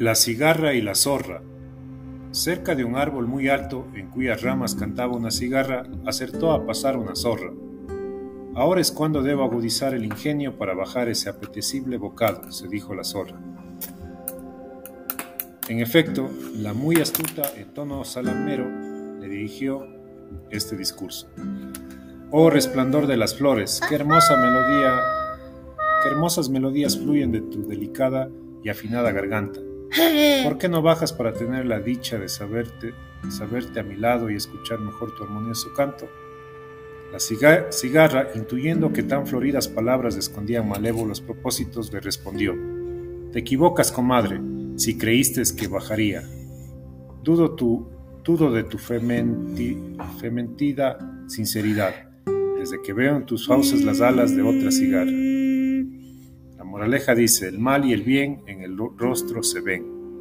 La cigarra y la zorra. Cerca de un árbol muy alto, en cuyas ramas cantaba una cigarra, acertó a pasar una zorra. Ahora es cuando debo agudizar el ingenio para bajar ese apetecible bocado, se dijo la zorra. En efecto, la muy astuta, en tono salamero, le dirigió este discurso. Oh resplandor de las flores, qué hermosa melodía, qué hermosas melodías fluyen de tu delicada y afinada garganta. ¿Por qué no bajas para tener la dicha de saberte, saberte a mi lado y escuchar mejor tu armonioso canto? La cigarra, intuyendo que tan floridas palabras escondían malévolos propósitos, le respondió: Te equivocas, comadre, si creíste que bajaría. Dudo, tu, dudo de tu fementida sinceridad, desde que veo en tus fauces las alas de otra cigarra. La moraleja dice, el mal y el bien en el rostro se ven.